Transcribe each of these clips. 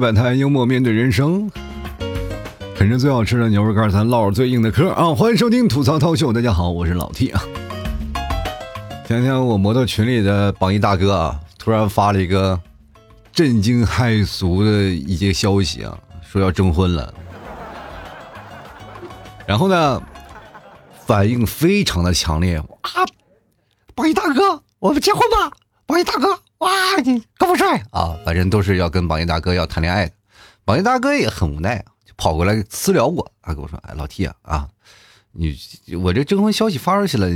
摆摊，幽默面对人生，啃着最好吃的牛肉干，咱唠着最硬的嗑啊！欢迎收听吐槽涛秀，大家好，我是老 T 啊。前天我摩托群里的榜一大哥啊，突然发了一个震惊骇俗的一些消息啊，说要征婚了。然后呢，反应非常的强烈啊！榜一大哥，我们结婚吧！榜一大哥，哇，你高富帅啊！反正都是要跟榜一大哥要谈恋爱的。榜一大哥也很无奈啊，就跑过来私聊我，他跟我说：“哎，老 T 啊，啊，你我这征婚消息发出去了，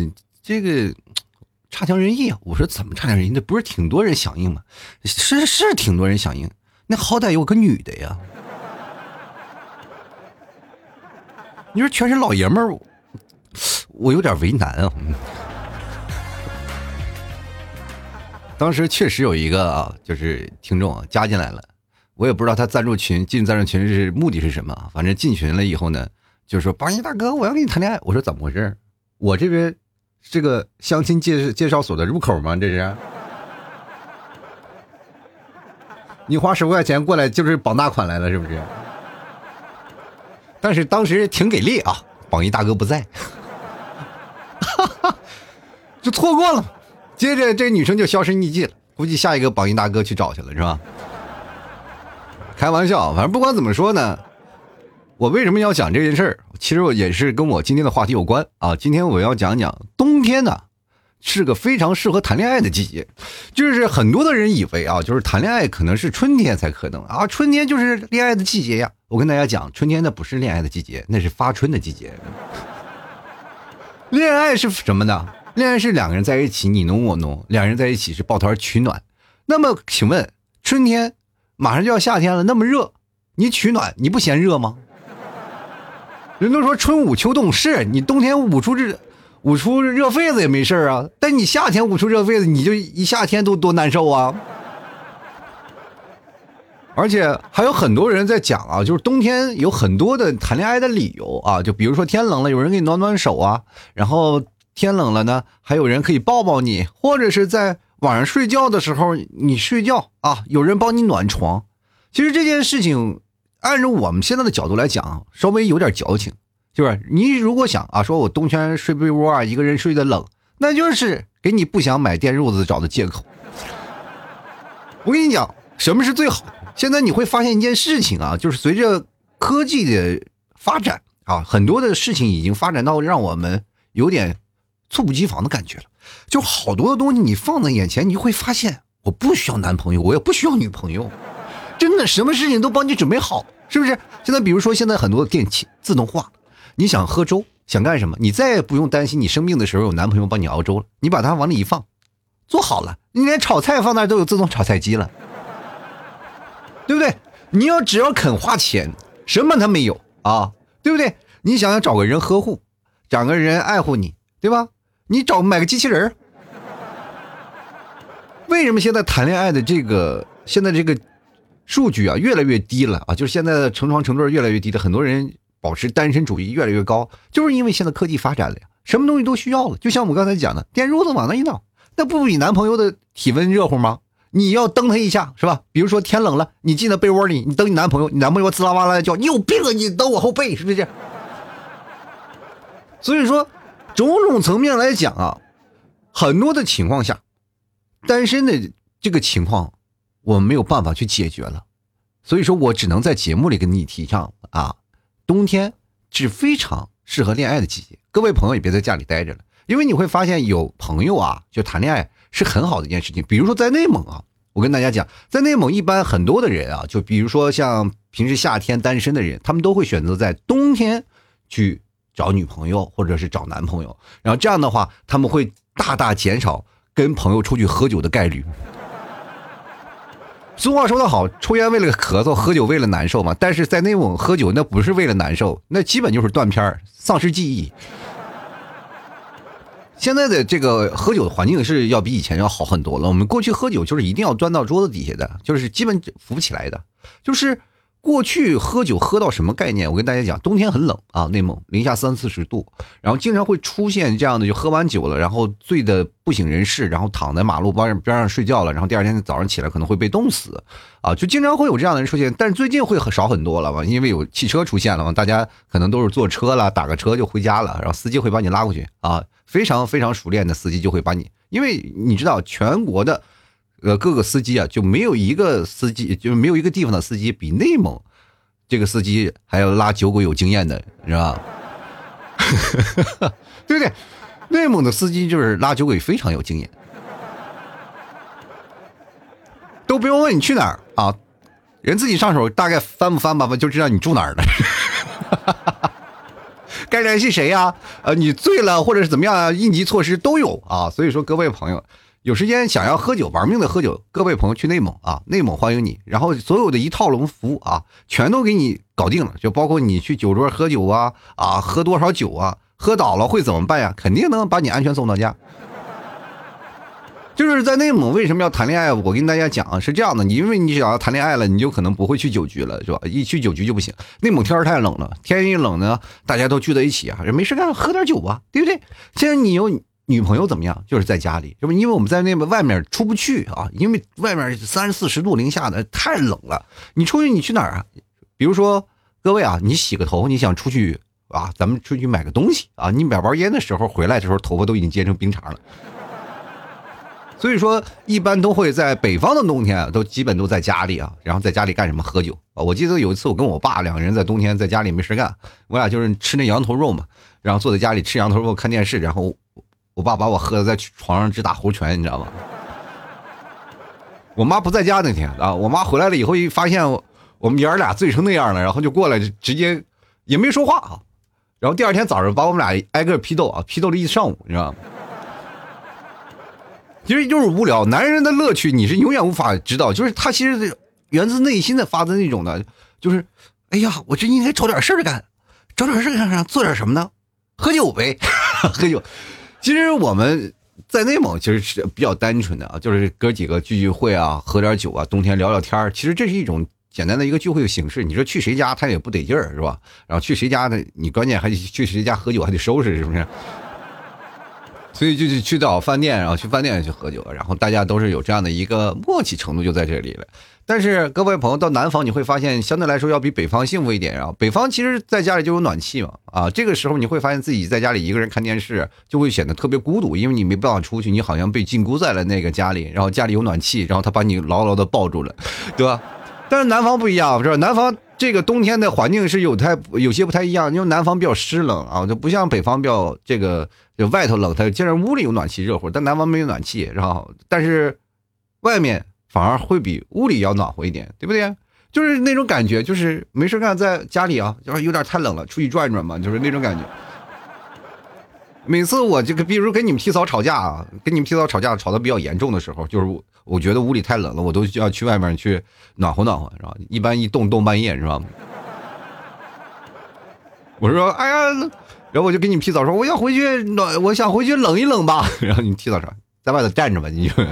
这个差强人意啊。”我说：“怎么差强人意？那不是挺多人响应吗？是是挺多人响应，那好歹有个女的呀。你说全是老爷们儿，我有点为难啊。”当时确实有一个啊，就是听众啊加进来了，我也不知道他赞助群进赞助群是目的是什么，反正进群了以后呢，就说榜一大哥，我要跟你谈恋爱。我说怎么回事？我这边这个相亲介介绍所的入口吗？这是？你花十块钱过来就是绑大款来了是不是？但是当时挺给力啊，榜一大哥不在，就错过了。接着这女生就销声匿迹了，估计下一个榜一大哥去找去了，是吧？开玩笑，反正不管怎么说呢，我为什么要讲这件事儿？其实我也是跟我今天的话题有关啊。今天我要讲讲冬天呢，是个非常适合谈恋爱的季节。就是很多的人以为啊，就是谈恋爱可能是春天才可能啊，春天就是恋爱的季节呀。我跟大家讲，春天那不是恋爱的季节，那是发春的季节。恋爱是什么呢？恋爱是两个人在一起你侬我侬，两人在一起是抱团取暖。那么，请问春天马上就要夏天了，那么热，你取暖你不嫌热吗？人都说春捂秋冻，是你冬天捂出这捂出热痱子也没事啊，但你夏天捂出热痱子，你就一夏天都多难受啊。而且还有很多人在讲啊，就是冬天有很多的谈恋爱的理由啊，就比如说天冷了，有人给你暖暖手啊，然后。天冷了呢，还有人可以抱抱你，或者是在晚上睡觉的时候，你睡觉啊，有人帮你暖床。其实这件事情，按照我们现在的角度来讲，稍微有点矫情，就是你如果想啊，说我冬天睡被窝啊，一个人睡得冷，那就是给你不想买电褥子找的借口。我跟你讲，什么是最好？现在你会发现一件事情啊，就是随着科技的发展啊，很多的事情已经发展到让我们有点。猝不及防的感觉了，就好多的东西你放在眼前，你就会发现我不需要男朋友，我也不需要女朋友，真的什么事情都帮你准备好，是不是？现在比如说现在很多电器自动化，你想喝粥，想干什么，你再也不用担心你生病的时候有男朋友帮你熬粥了，你把它往里一放，做好了，你连炒菜放那都有自动炒菜机了，对不对？你要只要肯花钱，什么他没有啊，对不对？你想要找个人呵护，找个人爱护你，对吧？你找买个机器人为什么现在谈恋爱的这个现在这个数据啊越来越低了啊？就是现在的成双成对越来越低的，很多人保持单身主义越来越高，就是因为现在科技发展了呀，什么东西都需要了。就像我们刚才讲的，电褥子往那一弄，那不比男朋友的体温热乎吗？你要蹬他一下是吧？比如说天冷了，你进到被窝里，你蹬你男朋友，你男朋友滋啦哇啦的叫，你有病啊！你蹬我后背是不是？所以说。种种层面来讲啊，很多的情况下，单身的这个情况，我们没有办法去解决了，所以说我只能在节目里跟你提倡啊，冬天是非常适合恋爱的季节，各位朋友也别在家里待着了，因为你会发现有朋友啊，就谈恋爱是很好的一件事情。比如说在内蒙啊，我跟大家讲，在内蒙一般很多的人啊，就比如说像平时夏天单身的人，他们都会选择在冬天去。找女朋友或者是找男朋友，然后这样的话，他们会大大减少跟朋友出去喝酒的概率。俗话说得好，抽烟为了咳嗽，喝酒为了难受嘛。但是在内蒙喝酒，那不是为了难受，那基本就是断片儿丧失记忆。现在的这个喝酒的环境是要比以前要好很多了。我们过去喝酒就是一定要钻到桌子底下的，就是基本扶不起来的，就是。过去喝酒喝到什么概念？我跟大家讲，冬天很冷啊，内蒙零下三四十度，然后经常会出现这样的，就喝完酒了，然后醉的不省人事，然后躺在马路边边上睡觉了，然后第二天早上起来可能会被冻死，啊，就经常会有这样的人出现。但是最近会很少很多了嘛，因为有汽车出现了嘛，大家可能都是坐车了，打个车就回家了，然后司机会把你拉过去啊，非常非常熟练的司机就会把你，因为你知道全国的。呃，各个司机啊，就没有一个司机，就是没有一个地方的司机比内蒙这个司机还要拉酒鬼有经验的，是吧？对不对？内蒙的司机就是拉酒鬼非常有经验，都不用问你去哪儿啊，人自己上手，大概翻不翻吧，就知道你住哪儿了。该联系谁呀？呃，你醉了或者是怎么样？应急措施都有啊。所以说，各位朋友。有时间想要喝酒玩命的喝酒，各位朋友去内蒙啊，内蒙欢迎你。然后所有的一套龙服务啊，全都给你搞定了，就包括你去酒桌喝酒啊啊，喝多少酒啊，喝倒了会怎么办呀？肯定能把你安全送到家。就是在内蒙为什么要谈恋爱？我跟大家讲是这样的，你因为你想要谈恋爱了，你就可能不会去酒局了，是吧？一去酒局就不行。内蒙天太冷了，天一冷呢，大家都聚在一起啊，没事干喝点酒吧，对不对？现在你有。女朋友怎么样？就是在家里，是不？因为我们在那边外面出不去啊，因为外面三四十度零下的太冷了。你出去你去哪儿啊？比如说各位啊，你洗个头，你想出去啊，咱们出去买个东西啊，你买包烟的时候回来的时候，头发都已经结成冰碴了。所以说，一般都会在北方的冬天啊，都基本都在家里啊，然后在家里干什么？喝酒啊！我记得有一次我跟我爸两个人在冬天在家里没事干，我俩就是吃那羊头肉嘛，然后坐在家里吃羊头肉看电视，然后。我爸把我喝的在床上直打呼拳，你知道吗？我妈不在家那天啊，我妈回来了以后一发现我们爷儿俩醉成那样了，然后就过来就直接也没说话啊。然后第二天早上把我们俩挨个批斗啊，批斗了一上午，你知道吗？其实就是无聊，男人的乐趣你是永远无法知道，就是他其实源自内心的发自那种的，就是哎呀，我这应该找点事儿干，找点事儿干啥？做点什么呢？喝酒呗，喝酒。其实我们在内蒙其实是比较单纯的啊，就是哥几个聚聚会啊，喝点酒啊，冬天聊聊天其实这是一种简单的一个聚会形式。你说去谁家他也不得劲儿是吧？然后去谁家呢？你关键还得去谁家喝酒还得收拾是不是？所以就去找饭店，然后去饭店去喝酒，然后大家都是有这样的一个默契程度就在这里了。但是各位朋友到南方，你会发现相对来说要比北方幸福一点啊。北方其实在家里就有暖气嘛，啊，这个时候你会发现自己在家里一个人看电视就会显得特别孤独，因为你没办法出去，你好像被禁锢在了那个家里。然后家里有暖气，然后他把你牢牢的抱住了，对吧？但是南方不一样，是吧？南方这个冬天的环境是有太有些不太一样，因为南方比较湿冷啊，就不像北方比较这个就外头冷，它既然屋里有暖气热乎，但南方没有暖气，然后但是外面。反而会比屋里要暖和一点，对不对？就是那种感觉，就是没事干，在家里啊，就是有点太冷了，出去转转嘛，就是那种感觉。每次我这个，比如跟你们提早吵架啊，跟你们提早吵架吵得比较严重的时候，就是我觉得屋里太冷了，我都要去外面去暖和暖和，是吧？一般一冻冻半夜，是吧？我说，哎呀，然后我就跟你们提早说，我要回去暖，我想回去冷一冷吧。然后你们提早说，在外头站着吧，你就。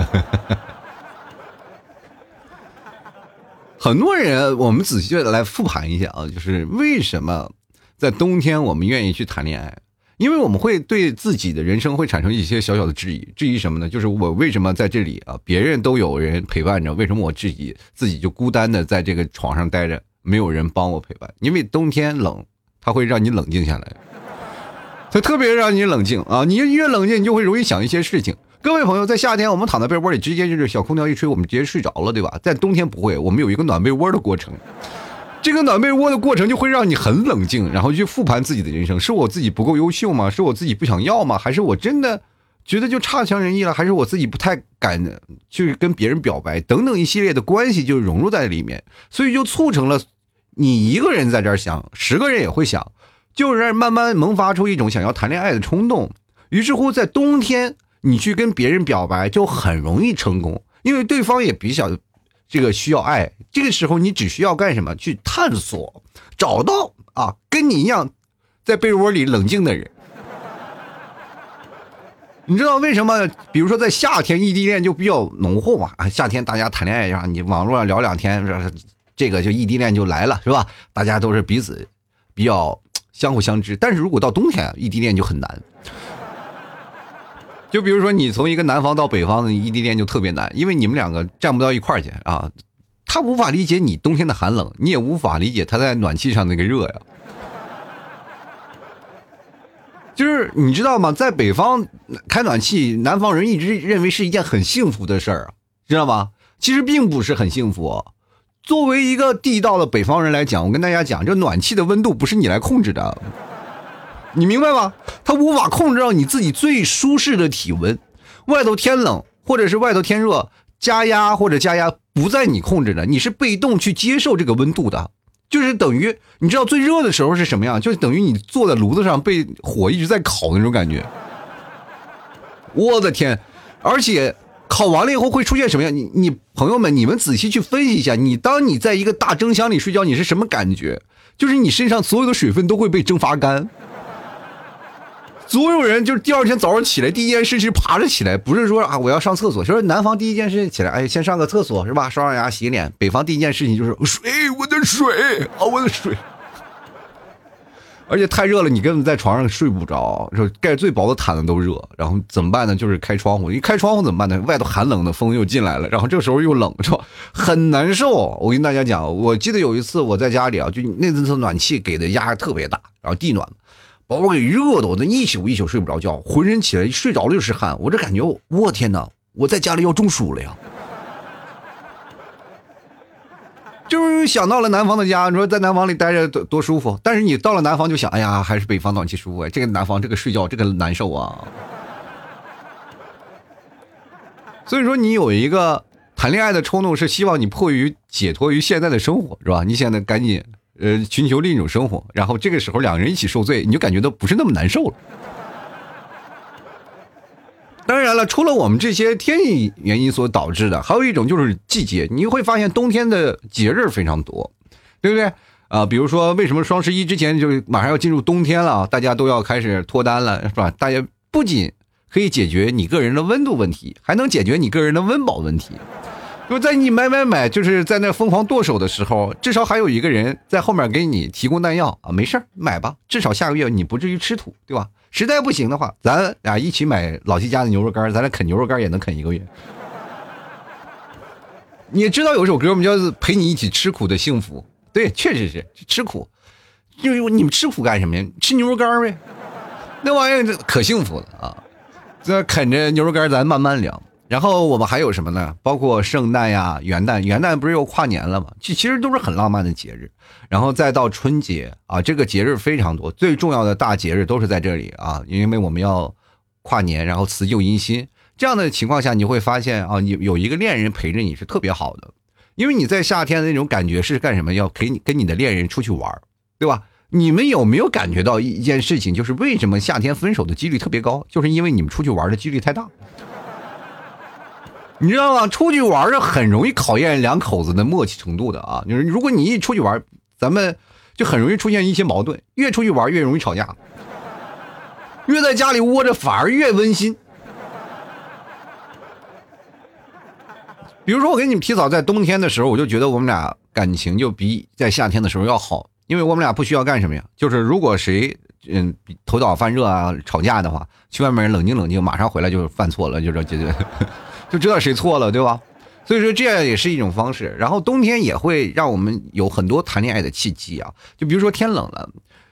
很多人，我们仔细的来复盘一下啊，就是为什么在冬天我们愿意去谈恋爱？因为我们会对自己的人生会产生一些小小的质疑，质疑什么呢？就是我为什么在这里啊，别人都有人陪伴着，为什么我自己自己就孤单的在这个床上待着，没有人帮我陪伴？因为冬天冷，它会让你冷静下来，它特别让你冷静啊！你越冷静，你就会容易想一些事情。各位朋友，在夏天我们躺在被窝里，直接就是小空调一吹，我们直接睡着了，对吧？在冬天不会，我们有一个暖被窝的过程。这个暖被窝的过程就会让你很冷静，然后去复盘自己的人生：是我自己不够优秀吗？是我自己不想要吗？还是我真的觉得就差强人意了？还是我自己不太敢去跟别人表白？等等一系列的关系就融入在里面，所以就促成了你一个人在这儿想，十个人也会想，就是慢慢萌发出一种想要谈恋爱的冲动。于是乎，在冬天。你去跟别人表白就很容易成功，因为对方也比较这个需要爱。这个时候你只需要干什么？去探索，找到啊，跟你一样在被窝里冷静的人。你知道为什么？比如说在夏天异地恋就比较浓厚嘛？啊，夏天大家谈恋爱呀，你网络上聊两天，这这个就异地恋就来了，是吧？大家都是彼此比较相互相知。但是如果到冬天，异地恋就很难。就比如说，你从一个南方到北方的异地恋就特别难，因为你们两个站不到一块儿去啊。他无法理解你冬天的寒冷，你也无法理解他在暖气上那个热呀。就是你知道吗？在北方开暖气，南方人一直认为是一件很幸福的事儿，知道吗？其实并不是很幸福。作为一个地道的北方人来讲，我跟大家讲，这暖气的温度不是你来控制的。你明白吗？它无法控制到你自己最舒适的体温。外头天冷，或者是外头天热，加压或者加压不在你控制的，你是被动去接受这个温度的。就是等于你知道最热的时候是什么样？就等于你坐在炉子上被火一直在烤那种感觉。我的天！而且烤完了以后会出现什么样？你你朋友们，你们仔细去分析一下，你当你在一个大蒸箱里睡觉，你是什么感觉？就是你身上所有的水分都会被蒸发干。所有人就是第二天早上起来，第一件事是爬着起来，不是说啊我要上厕所。就是南方第一件事起来，哎，先上个厕所是吧？刷刷牙，洗脸。北方第一件事情就是水，我的水啊，我的水。而且太热了，你根本在床上睡不着，说盖最薄的毯子都热。然后怎么办呢？就是开窗户。一开窗户怎么办呢？外头寒冷的风又进来了，然后这时候又冷，是吧？很难受。我跟大家讲，我记得有一次我在家里啊，就那次暖气给的压特别大，然后地暖。把我给热的，我那一宿一宿睡不着觉，浑身起来睡着了就是汗。我这感觉，我天哪！我在家里要中暑了呀！就是想到了南方的家，你说在南方里待着多多舒服。但是你到了南方就想，哎呀，还是北方暖气舒服。这个南方这个睡觉这个难受啊。所以说，你有一个谈恋爱的冲动，是希望你迫于解脱于现在的生活，是吧？你现在赶紧。呃，寻求另一种生活，然后这个时候两个人一起受罪，你就感觉到不是那么难受了。当然了，除了我们这些天气原因所导致的，还有一种就是季节，你会发现冬天的节日非常多，对不对？啊，比如说为什么双十一之前就马上要进入冬天了，大家都要开始脱单了，是吧？大家不仅可以解决你个人的温度问题，还能解决你个人的温饱问题。就在你买买买，就是在那疯狂剁手的时候，至少还有一个人在后面给你提供弹药啊！没事买吧，至少下个月你不至于吃土，对吧？实在不行的话，咱俩一起买老七家的牛肉干，咱俩啃牛肉干也能啃一个月。你知道有首歌吗？叫《陪你一起吃苦的幸福》。对，确实是吃苦，因为你们吃苦干什么呀？吃牛肉干呗，那玩意儿可幸福了啊！这啃着牛肉干，咱慢慢聊。然后我们还有什么呢？包括圣诞呀、元旦，元旦不是又跨年了吗？其其实都是很浪漫的节日。然后再到春节啊，这个节日非常多，最重要的大节日都是在这里啊，因为我们要跨年，然后辞旧迎新。这样的情况下，你会发现啊，你有一个恋人陪着你是特别好的，因为你在夏天的那种感觉是干什么？要陪你跟你的恋人出去玩，对吧？你们有没有感觉到一件事情？就是为什么夏天分手的几率特别高？就是因为你们出去玩的几率太大。你知道吗？出去玩是很容易考验两口子的默契程度的啊！就是如果你一出去玩，咱们就很容易出现一些矛盾。越出去玩越容易吵架，越在家里窝着反而越温馨。比如说，我给你们提早在冬天的时候，我就觉得我们俩感情就比在夏天的时候要好，因为我们俩不需要干什么呀？就是如果谁嗯头脑发热啊吵架的话，去外面冷静冷静，马上回来就犯错了，就这解决。就知道谁错了，对吧？所以说这样也是一种方式。然后冬天也会让我们有很多谈恋爱的契机啊。就比如说天冷了，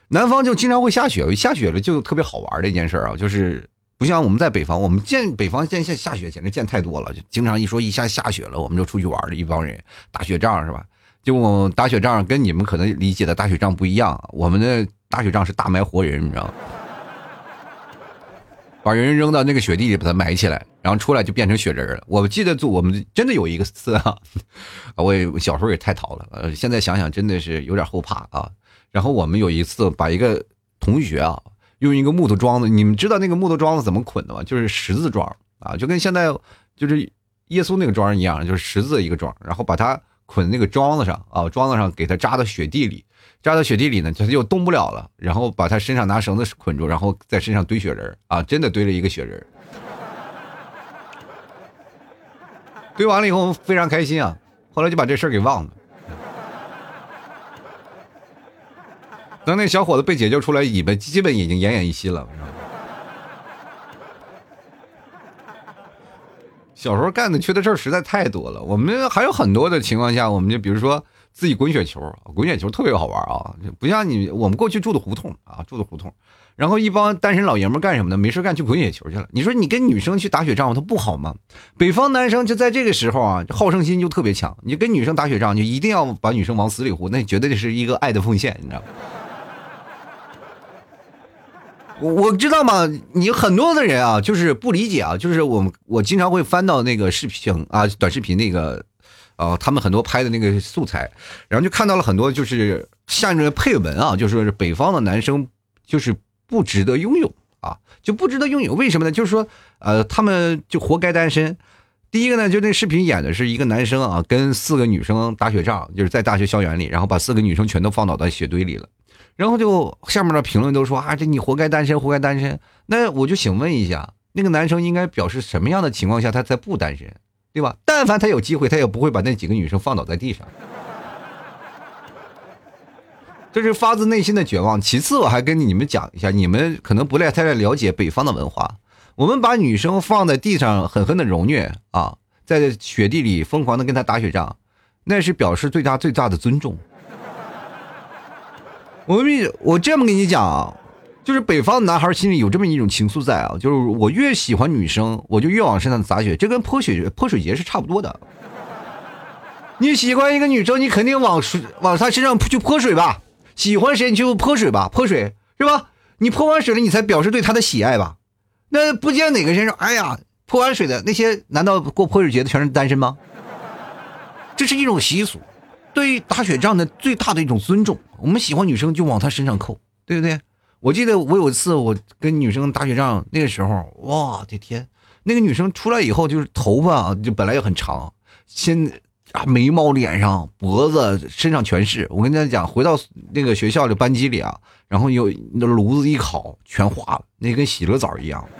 南方就经常会下雪，下雪了就特别好玩的一件事啊。就是不像我们在北方，我们见北方见下下雪简直见太多了，就经常一说一下下雪了，我们就出去玩了一帮人打雪仗是吧？就打雪仗跟你们可能理解的打雪仗不一样，我们的打雪仗是大埋活人，你知道吗？把人扔到那个雪地里，把它埋起来，然后出来就变成雪人了。我记得做我们真的有一个次 啊，我也小时候也太淘了，呃，现在想想真的是有点后怕啊。然后我们有一次把一个同学啊，用一个木头桩子，你们知道那个木头桩子怎么捆的吗？就是十字桩啊，就跟现在就是耶稣那个桩一样，就是十字一个桩，然后把它捆在那个桩子上啊，桩子上给他扎到雪地里，扎到雪地里呢，他就动不了了。然后把他身上拿绳子捆住，然后在身上堆雪人啊，真的堆了一个雪人。堆完了以后非常开心啊，后来就把这事儿给忘了。等那小伙子被解救出来，已经基本已经奄奄一息了。小时候干的缺德事儿实在太多了。我们还有很多的情况下，我们就比如说自己滚雪球，滚雪球特别好玩啊，不像你我们过去住的胡同啊，住的胡同。然后一帮单身老爷们干什么呢？没事干去滚雪球去了。你说你跟女生去打雪仗，他不好吗？北方男生就在这个时候啊，好胜心就特别强。你跟女生打雪仗，就一定要把女生往死里呼，那绝对是一个爱的奉献，你知道吗？我我知道吗？你很多的人啊，就是不理解啊，就是我我经常会翻到那个视频啊，短视频那个，呃，他们很多拍的那个素材，然后就看到了很多就是下面的配文啊，就说是北方的男生就是。不值得拥有啊，就不值得拥有。为什么呢？就是说，呃，他们就活该单身。第一个呢，就那视频演的是一个男生啊，跟四个女生打雪仗，就是在大学校园里，然后把四个女生全都放倒在雪堆里了。然后就下面的评论都说啊，这你活该单身，活该单身。那我就请问一下，那个男生应该表示什么样的情况下他才不单身，对吧？但凡他有机会，他也不会把那几个女生放倒在地上。这是发自内心的绝望。其次，我还跟你们讲一下，你们可能不太太了解北方的文化。我们把女生放在地上狠狠的揉虐啊，在雪地里疯狂的跟她打雪仗，那是表示对她最大的尊重。我们我这么跟你讲啊，就是北方男孩心里有这么一种情愫在啊，就是我越喜欢女生，我就越往身上砸雪，这跟泼雪泼水节是差不多的。你喜欢一个女生，你肯定往水往她身上去泼水吧。喜欢谁你就泼水吧，泼水是吧？你泼完水了，你才表示对她的喜爱吧？那不见哪个人说，哎呀，泼完水的那些，难道过泼水节的全是单身吗？这是一种习俗，对于打雪仗的最大的一种尊重。我们喜欢女生就往她身上扣，对不对？我记得我有一次我跟女生打雪仗，那个时候，哇的天，那个女生出来以后就是头发就本来也很长，先。啊，眉毛、脸上、脖子、身上全是。我跟大家讲，回到那个学校的班级里啊，然后有那炉子一烤，全化了，那跟洗了澡一样。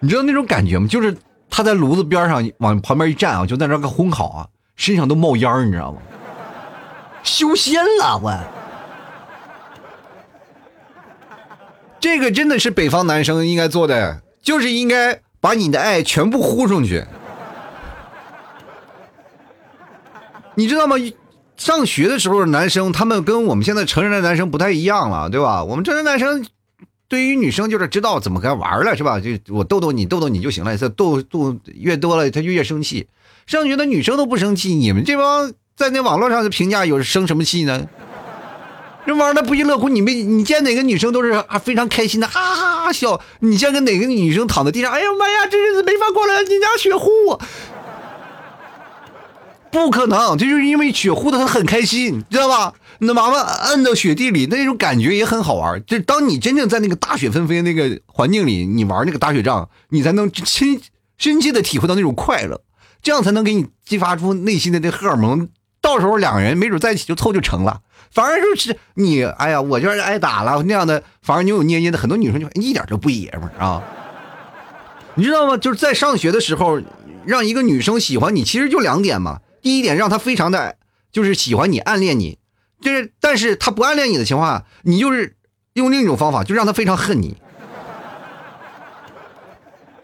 你知道那种感觉吗？就是他在炉子边上往旁边一站啊，就在那个烘烤啊，身上都冒烟你知道吗？修仙了我。这个真的是北方男生应该做的，就是应该。把你的爱全部呼上去，你知道吗？上学的时候，男生他们跟我们现在成人的男生不太一样了，对吧？我们成人男生对于女生就是知道怎么该玩了，是吧？就我逗逗你，逗逗你就行了。这逗逗越多了，他就越生气。上学的女生都不生气，你们这帮在那网络上的评价有生什么气呢？这玩的不亦乐乎，你没你见哪个女生都是啊非常开心的，哈哈哈笑。你见个哪个女生躺在地上，哎呀妈呀，这日子没法过了，你家雪呼，不可能，这就是因为雪呼的她很开心，知道吧？那娃娃摁到雪地里，那种感觉也很好玩。就当你真正在那个大雪纷飞那个环境里，你玩那个打雪仗，你才能亲深切的体会到那种快乐，这样才能给你激发出内心的那荷尔蒙。到时候两个人没准在一起就凑就成了。反而就是你，哎呀，我就是挨打了那样的，反而扭扭捏捏的，很多女生就一点都不爷们儿啊。你知道吗？就是在上学的时候，让一个女生喜欢你，其实就两点嘛。第一点，让她非常的就是喜欢你，暗恋你，就是但是他不暗恋你的情况下，你就是用另一种方法，就让他非常恨你。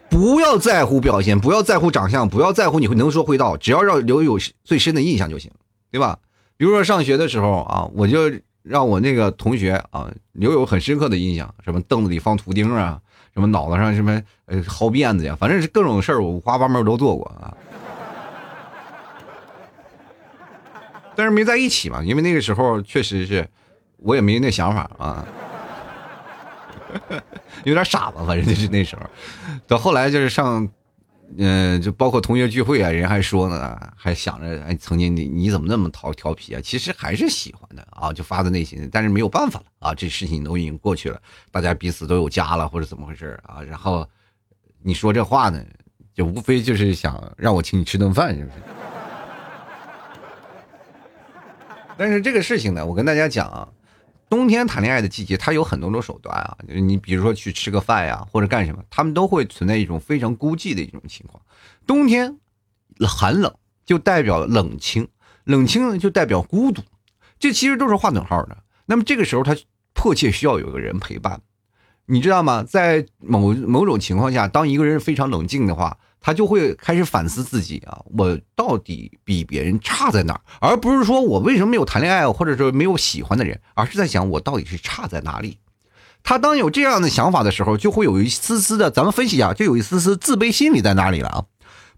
不要在乎表现，不要在乎长相，不要在乎你会能说会道，只要让留有最深的印象就行，对吧？比如说上学的时候啊，我就让我那个同学啊留有很深刻的印象，什么凳子里放图钉啊，什么脑袋上什么呃薅辫子呀，反正是各种事儿，我五花八门都做过啊。但是没在一起嘛，因为那个时候确实是我也没那想法啊，有点傻吧，反正就是那时候。到后来就是上。嗯，就包括同学聚会啊，人还说呢，还想着哎，曾经你你怎么那么淘调皮啊？其实还是喜欢的啊，就发自内心。但是没有办法了啊，这事情都已经过去了，大家彼此都有家了，或者怎么回事啊？然后你说这话呢，就无非就是想让我请你吃顿饭，是不是？但是这个事情呢，我跟大家讲啊。冬天谈恋爱的季节，它有很多种手段啊。你比如说去吃个饭呀，或者干什么，他们都会存在一种非常孤寂的一种情况。冬天寒冷就代表冷清，冷清就代表孤独。这其实都是划等号的。那么这个时候，他迫切需要有个人陪伴，你知道吗？在某某种情况下，当一个人非常冷静的话，他就会开始反思自己啊，我到底比别人差在哪儿，而不是说我为什么没有谈恋爱，或者说没有喜欢的人，而是在想我到底是差在哪里。他当有这样的想法的时候，就会有一丝丝的，咱们分析一下，就有一丝丝自卑心理在哪里了啊？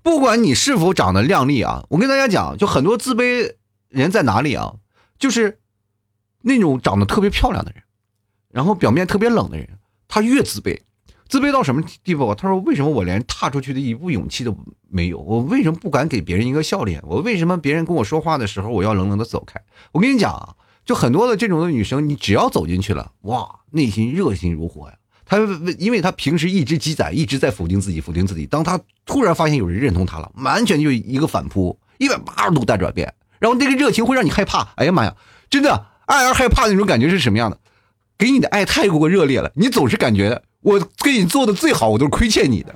不管你是否长得靓丽啊，我跟大家讲，就很多自卑人在哪里啊？就是那种长得特别漂亮的人，然后表面特别冷的人，他越自卑，自卑到什么地步？他说：“为什么我连踏出去的一步勇气都没有？我为什么不敢给别人一个笑脸？我为什么别人跟我说话的时候，我要冷冷的走开？”我跟你讲啊。就很多的这种的女生，你只要走进去了，哇，内心热心如火呀。她因为她平时一直积攒，一直在否定自己，否定自己。当她突然发现有人认同她了，完全就一个反扑，一百八十度大转变。然后那个热情会让你害怕。哎呀妈呀，真的爱而害怕的那种感觉是什么样的？给你的爱太过热烈了，你总是感觉我给你做的最好，我都是亏欠你的。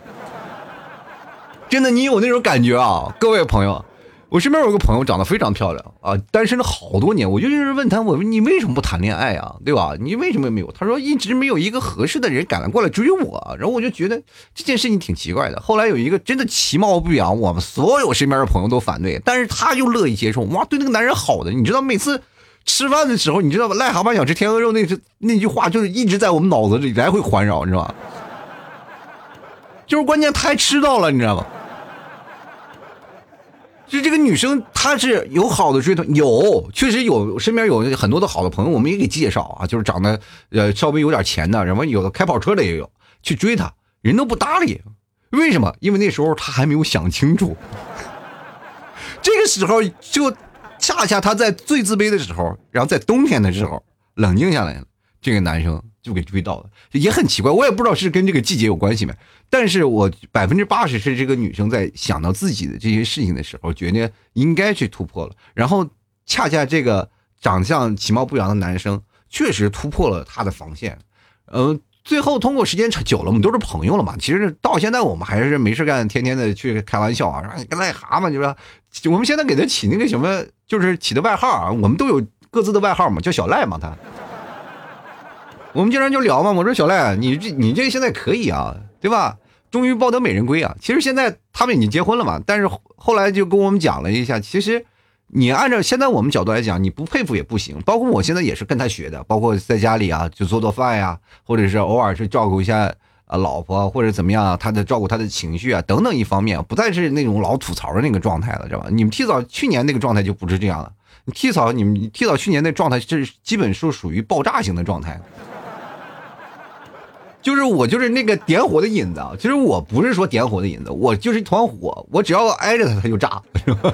真的，你有那种感觉啊，各位朋友。我身边有个朋友长得非常漂亮啊，单身了好多年。我就是问他，我问你为什么不谈恋爱啊？对吧？你为什么没有？他说一直没有一个合适的人赶过来追我。然后我就觉得这件事情挺奇怪的。后来有一个真的其貌不扬，我们所有身边的朋友都反对，但是他又乐意接受。哇，对那个男人好的，你知道每次吃饭的时候，你知道吧？癞蛤蟆想吃天鹅肉，那是那句话就是一直在我们脑子里来回环绕，你知道吧？就是关键他还吃到了，你知道吗？就这个女生，她是有好的追求，有确实有，身边有很多的好的朋友，我们也给介绍啊，就是长得呃稍微有点钱的，然后有的开跑车的也有，去追她，人都不搭理，为什么？因为那时候她还没有想清楚，这个时候就恰恰他在最自卑的时候，然后在冬天的时候冷静下来了，这个男生。就给追到了，也很奇怪，我也不知道是跟这个季节有关系没。但是我百分之八十是这个女生在想到自己的这些事情的时候，觉得应该去突破了。然后恰恰这个长相其貌不扬的男生确实突破了他的防线。嗯，最后通过时间久了，我们都是朋友了嘛。其实到现在我们还是没事干，天天的去开玩笑啊，说你个癞蛤蟆，就说我们现在给他起那个什么，就是起的外号啊，我们都有各自的外号嘛，叫小赖嘛，他。我们经常就聊嘛，我说小赖，你这你这现在可以啊，对吧？终于抱得美人归啊！其实现在他们已经结婚了嘛，但是后来就跟我们讲了一下，其实你按照现在我们角度来讲，你不佩服也不行。包括我现在也是跟他学的，包括在家里啊，就做做饭呀，或者是偶尔去照顾一下啊老婆或者怎么样，他的照顾他的情绪啊等等一方面，不再是那种老吐槽的那个状态了，知道吧？你们提早去年那个状态就不是这样了，你提早你们提早去年那状态，这基本是属于爆炸型的状态。就是我就是那个点火的引子，其实我不是说点火的引子，我就是一团火，我只要挨着他他就炸，是吧？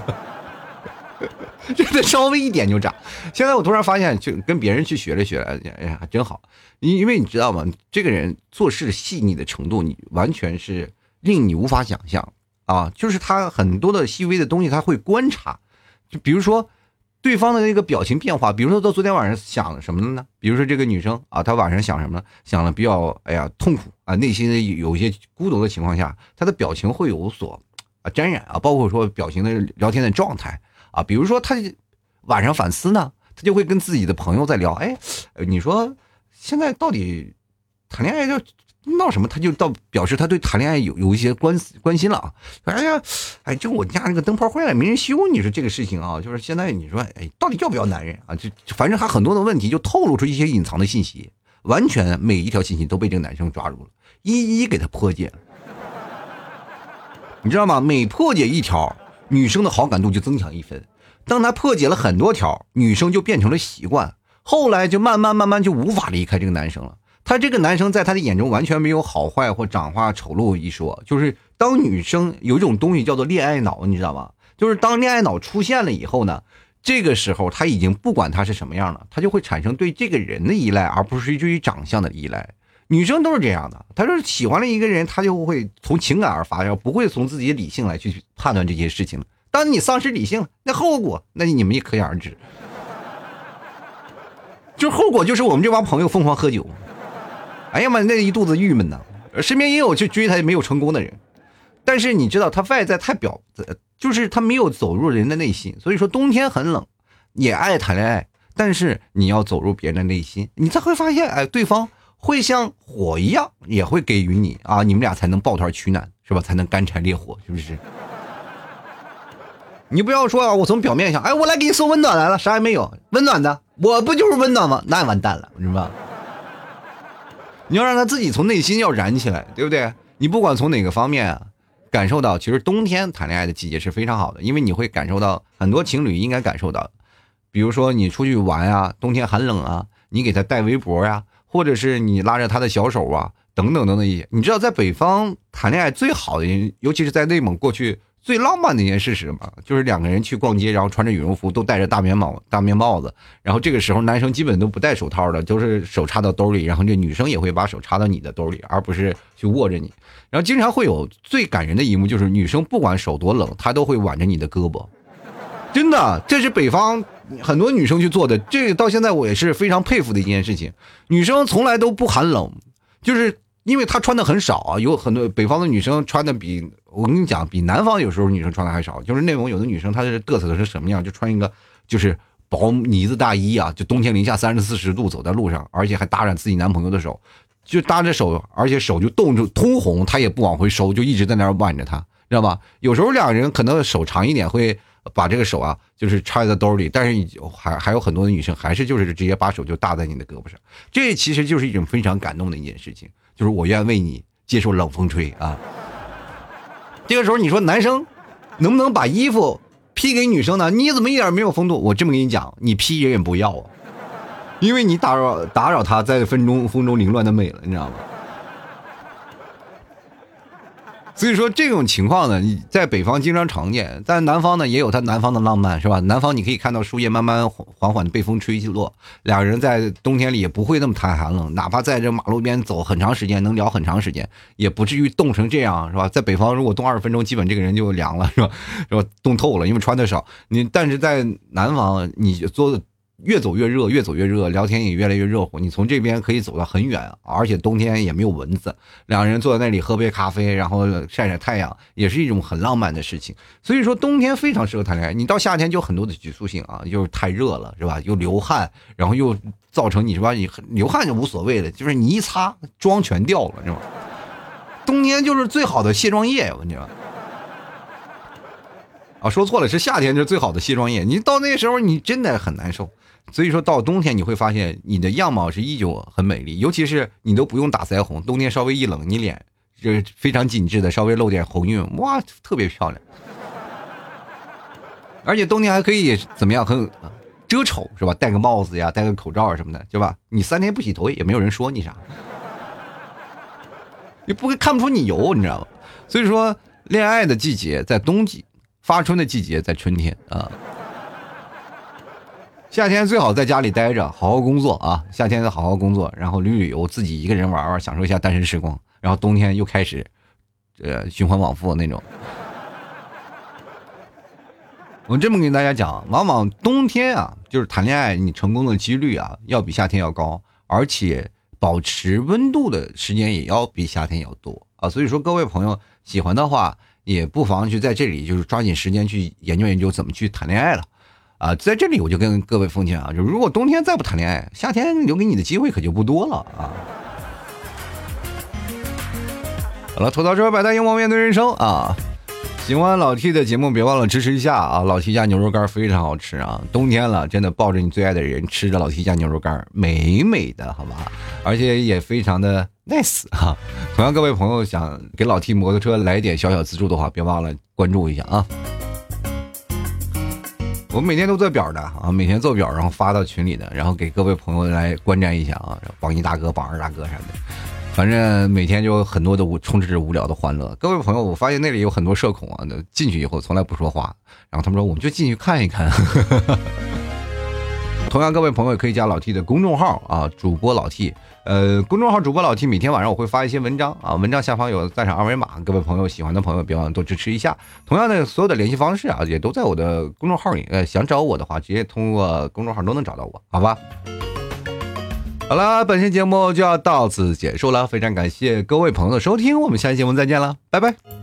就得稍微一点就炸。现在我突然发现，就跟别人去学了学，哎呀，真好。因因为你知道吗？这个人做事细腻的程度，你完全是令你无法想象啊！就是他很多的细微的东西，他会观察，就比如说。对方的那个表情变化，比如说他昨天晚上想什么了呢？比如说这个女生啊，她晚上想什么？想了比较哎呀痛苦啊，内心的有一些孤独的情况下，她的表情会有所啊沾染啊，包括说表情的聊天的状态啊，比如说他晚上反思呢，他就会跟自己的朋友在聊，哎，你说现在到底谈恋爱就。闹什么？他就到表示他对谈恋爱有有一些关关心了啊！哎呀，哎，就我家那个灯泡坏了，没人修。你说这个事情啊，就是现在你说，哎，到底要不要男人啊？就反正他很多的问题就透露出一些隐藏的信息，完全每一条信息都被这个男生抓住了，一一给他破解。你知道吗？每破解一条，女生的好感度就增强一分。当他破解了很多条，女生就变成了习惯，后来就慢慢慢慢就无法离开这个男生了。他这个男生在他的眼中完全没有好坏或长花丑陋一说，就是当女生有一种东西叫做恋爱脑，你知道吗？就是当恋爱脑出现了以后呢，这个时候他已经不管他是什么样了，他就会产生对这个人的依赖，而不是对于长相的依赖。女生都是这样的，她说喜欢了一个人，她就会从情感而发，然后不会从自己理性来去判断这些事情。当你丧失理性，那后果，那你们也可想而知。就后果就是我们这帮朋友疯狂喝酒。哎呀妈，那一肚子郁闷呐！身边也有去追她没有成功的人，但是你知道他外在太表，就是他没有走入人的内心。所以说冬天很冷，也爱谈恋爱，但是你要走入别人的内心，你才会发现，哎，对方会像火一样，也会给予你啊，你们俩才能抱团取暖，是吧？才能干柴烈火，是不是？你不要说啊，我从表面上，哎，我来给你送温暖来了，啥也没有，温暖的，我不就是温暖吗？那完蛋了，是吧？你要让他自己从内心要燃起来，对不对？你不管从哪个方面啊，感受到，其实冬天谈恋爱的季节是非常好的，因为你会感受到很多情侣应该感受到，比如说你出去玩啊，冬天寒冷啊，你给他带围脖呀，或者是你拉着他的小手啊，等等等等一些。你知道在北方谈恋爱最好的，尤其是在内蒙过去。最浪漫的一件事是什么？就是两个人去逛街，然后穿着羽绒服，都戴着大棉帽、大棉帽子。然后这个时候，男生基本都不戴手套的，都是手插到兜里。然后这女生也会把手插到你的兜里，而不是去握着你。然后经常会有最感人的一幕，就是女生不管手多冷，她都会挽着你的胳膊。真的，这是北方很多女生去做的。这个到现在我也是非常佩服的一件事情。女生从来都不寒冷，就是。因为她穿的很少啊，有很多北方的女生穿的比我跟你讲，比南方有时候女生穿的还少。就是内蒙有的女生，她是嘚瑟的是什么样？就穿一个就是薄呢子大衣啊，就冬天零下三十四十度走在路上，而且还搭着自己男朋友的手，就搭着手，而且手就冻着通红，她也不往回收，就一直在那儿挽着他，知道吧？有时候两个人可能手长一点，会把这个手啊，就是插在兜里，但是还还有很多的女生还是就是直接把手就搭在你的胳膊上，这其实就是一种非常感动的一件事情。就是我愿为你接受冷风吹啊！这个时候你说男生能不能把衣服披给女生呢？你怎么一点没有风度？我这么跟你讲，你披人也不要啊，因为你打扰打扰他在风中风中凌乱的美了，你知道吗？所以说这种情况呢，你在北方经常常见，但南方呢也有它南方的浪漫，是吧？南方你可以看到树叶慢慢缓缓的被风吹落，两个人在冬天里也不会那么太寒冷，哪怕在这马路边走很长时间，能聊很长时间，也不至于冻成这样，是吧？在北方如果冻二十分钟，基本这个人就凉了，是吧？是吧？冻透了，因为穿的少。你但是在南方，你做。越走越热，越走越热，聊天也越来越热乎。你从这边可以走到很远，而且冬天也没有蚊子。两个人坐在那里喝杯咖啡，然后晒晒太阳，也是一种很浪漫的事情。所以说，冬天非常适合谈恋爱。你到夏天就很多的局促性啊，就是太热了，是吧？又流汗，然后又造成你是吧？你流汗就无所谓了，就是你一擦妆全掉了，是吧？冬天就是最好的卸妆液，我跟你说。啊，说错了，是夏天就是最好的卸妆液。你到那时候，你真的很难受。所以说到冬天，你会发现你的样貌是依旧很美丽，尤其是你都不用打腮红，冬天稍微一冷，你脸就是非常紧致的，稍微露点红晕，哇，特别漂亮。而且冬天还可以怎么样？很遮丑是吧？戴个帽子呀，戴个口罩什么的，对吧？你三天不洗头也没有人说你啥，你不会看不出你油，你知道吗？所以说，恋爱的季节在冬季，发春的季节在春天啊。夏天最好在家里待着，好好工作啊！夏天再好好工作，然后旅旅游，自己一个人玩玩，享受一下单身时光。然后冬天又开始，呃，循环往复那种。我这么跟大家讲，往往冬天啊，就是谈恋爱，你成功的几率啊，要比夏天要高，而且保持温度的时间也要比夏天要多啊。所以说，各位朋友喜欢的话，也不妨去在这里，就是抓紧时间去研究研究怎么去谈恋爱了。啊，在这里我就跟各位奉劝啊，就如果冬天再不谈恋爱，夏天留给你的机会可就不多了啊。好了，吐槽车百态，幽默面对人生啊。喜欢老 T 的节目，别忘了支持一下啊！老 T 家牛肉干非常好吃啊，冬天了，真的抱着你最爱的人，吃着老 T 家牛肉干，美美的，好吧？而且也非常的 nice 哈。同样，各位朋友想给老 T 摩托车来点小小资助的话，别忘了关注一下啊。我每天都做表的啊，每天做表，然后发到群里的，然后给各位朋友来观战一下啊，榜一大哥、榜二大哥啥的，反正每天就很多的无充斥着无聊的欢乐。各位朋友，我发现那里有很多社恐啊，进去以后从来不说话，然后他们说我们就进去看一看。同样，各位朋友可以加老 T 的公众号啊，主播老 T。呃，公众号主播老 T 每天晚上我会发一些文章啊，文章下方有赞赏二维码，各位朋友喜欢的朋友别忘了多支持一下。同样的，所有的联系方式啊，也都在我的公众号里。呃，想找我的话，直接通过公众号都能找到我，好吧？好了，本期节目就要到此结束了，非常感谢各位朋友的收听，我们下期节目再见了，拜拜。